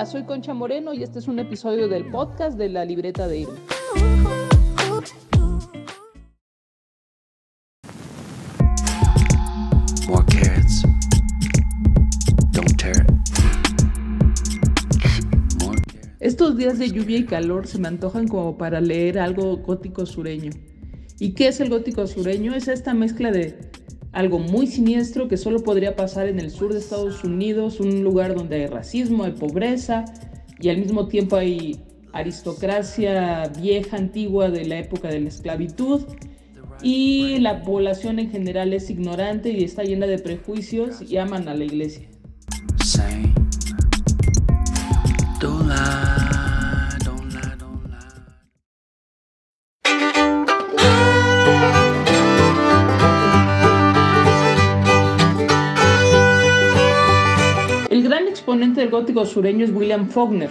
Hola, soy Concha Moreno y este es un episodio del podcast de la libreta de Irma. More carrots. Don't tear it. More carrots. Estos días de lluvia y calor se me antojan como para leer algo gótico sureño. ¿Y qué es el gótico sureño? Es esta mezcla de algo muy siniestro que solo podría pasar en el sur de Estados Unidos, un lugar donde hay racismo, hay pobreza y al mismo tiempo hay aristocracia vieja, antigua de la época de la esclavitud. Y la población en general es ignorante y está llena de prejuicios y aman a la iglesia. Exponente del gótico sureño es William Faulkner,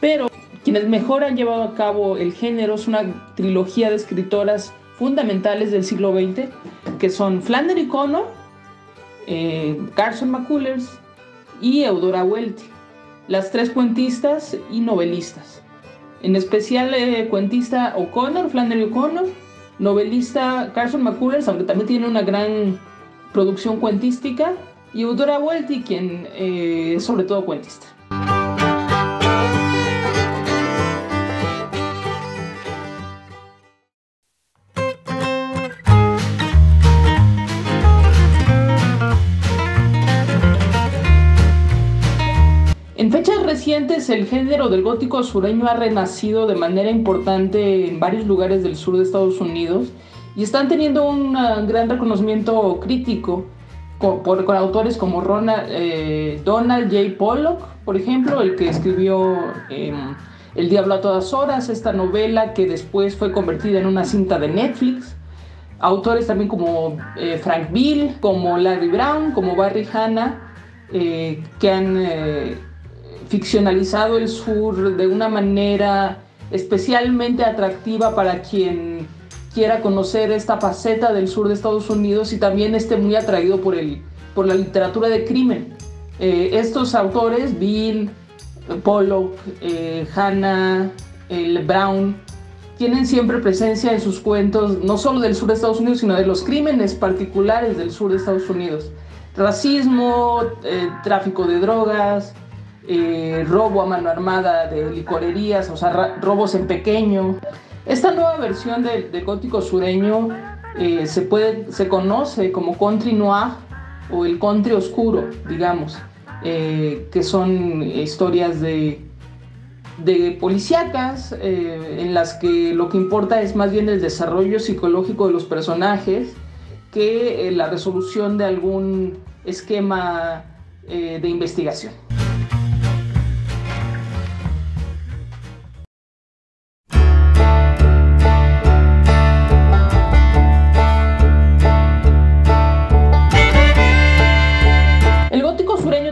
pero quienes mejor han llevado a cabo el género es una trilogía de escritoras fundamentales del siglo XX, que son Flannery Connor, eh, Carson McCullers y Eudora Welty, las tres cuentistas y novelistas. En especial eh, cuentista O'Connor, Flannery O'Connor, novelista Carson McCullers, aunque también tiene una gran producción cuentística, y Eudora Welty, quien eh, es sobre todo cuentista. En fechas recientes, el género del gótico sureño ha renacido de manera importante en varios lugares del sur de Estados Unidos y están teniendo un ah, gran reconocimiento crítico con, por- con autores como Ronald, eh, Donald J. Pollock, por ejemplo, el que escribió em, El Diablo a todas horas, esta novela que después fue convertida en una cinta de Netflix. Autores también como eh, Frank Bill, como Larry Brown, como Barry Hanna, eh, que han ficcionalizado el sur de una manera especialmente atractiva para quien quiera conocer esta faceta del sur de Estados Unidos y también esté muy atraído por, el, por la literatura de crimen. Eh, estos autores, Bill, Pollock, eh, Hannah, el Brown, tienen siempre presencia en sus cuentos, no solo del sur de Estados Unidos, sino de los crímenes particulares del sur de Estados Unidos. Racismo, eh, tráfico de drogas, eh, robo a mano armada de licorerías, o sea, robos en pequeño. Esta nueva versión de, gótico sureño eh, se, puede, se conoce como country noir o el country oscuro, digamos, eh, que son historias de, de policíacas eh, en las que lo que importa es más bien el desarrollo psicológico de los personajes que la resolución de algún esquema de investigación.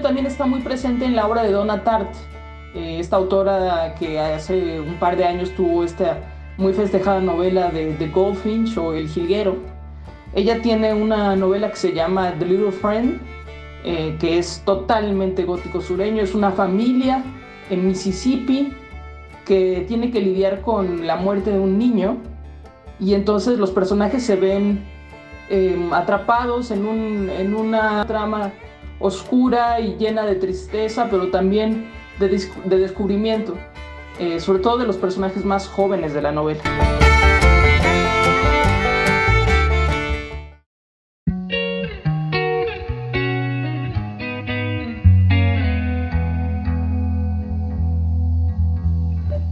También está muy presente en la obra de Donna Tartt, eh, esta autora que hace un par de años tuvo esta muy festejada novela de The Goldfinch o El Jilguero. Ella tiene una novela que se llama The Little Friend, eh, que es totalmente gótico sureño. Es una familia en Mississippi que tiene que lidiar con la muerte de un niño y entonces los personajes se ven eh, atrapados en, un- en una trama oscura y llena de tristeza, pero también de, de descubrimiento, eh, sobre todo de los personajes más jóvenes de la novela.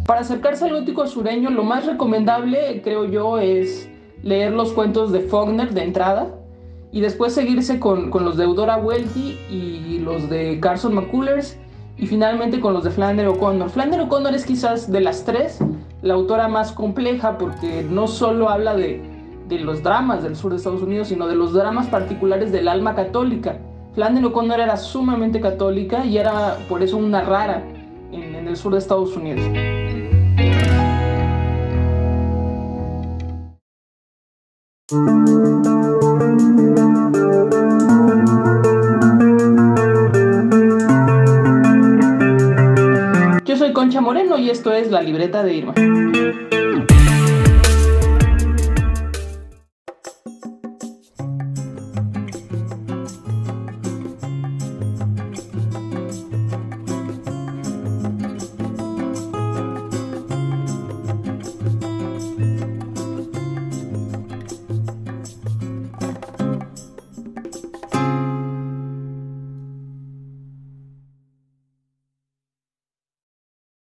Para acercarse al gótico sureño, lo más recomendable, creo yo, es leer los cuentos de Faulkner de entrada y después seguirse con, con los de Eudora Welty y los de Carson McCullers y finalmente con los de Flannery O'Connor. Flannery O'Connor es quizás de las tres la autora más compleja porque no solo habla de, de los dramas del sur de Estados Unidos, sino de los dramas particulares del alma católica. Flannery O'Connor era sumamente católica y era por eso una rara en, en el sur de Estados Unidos. Concha Moreno y esto es La Libreta de Irma.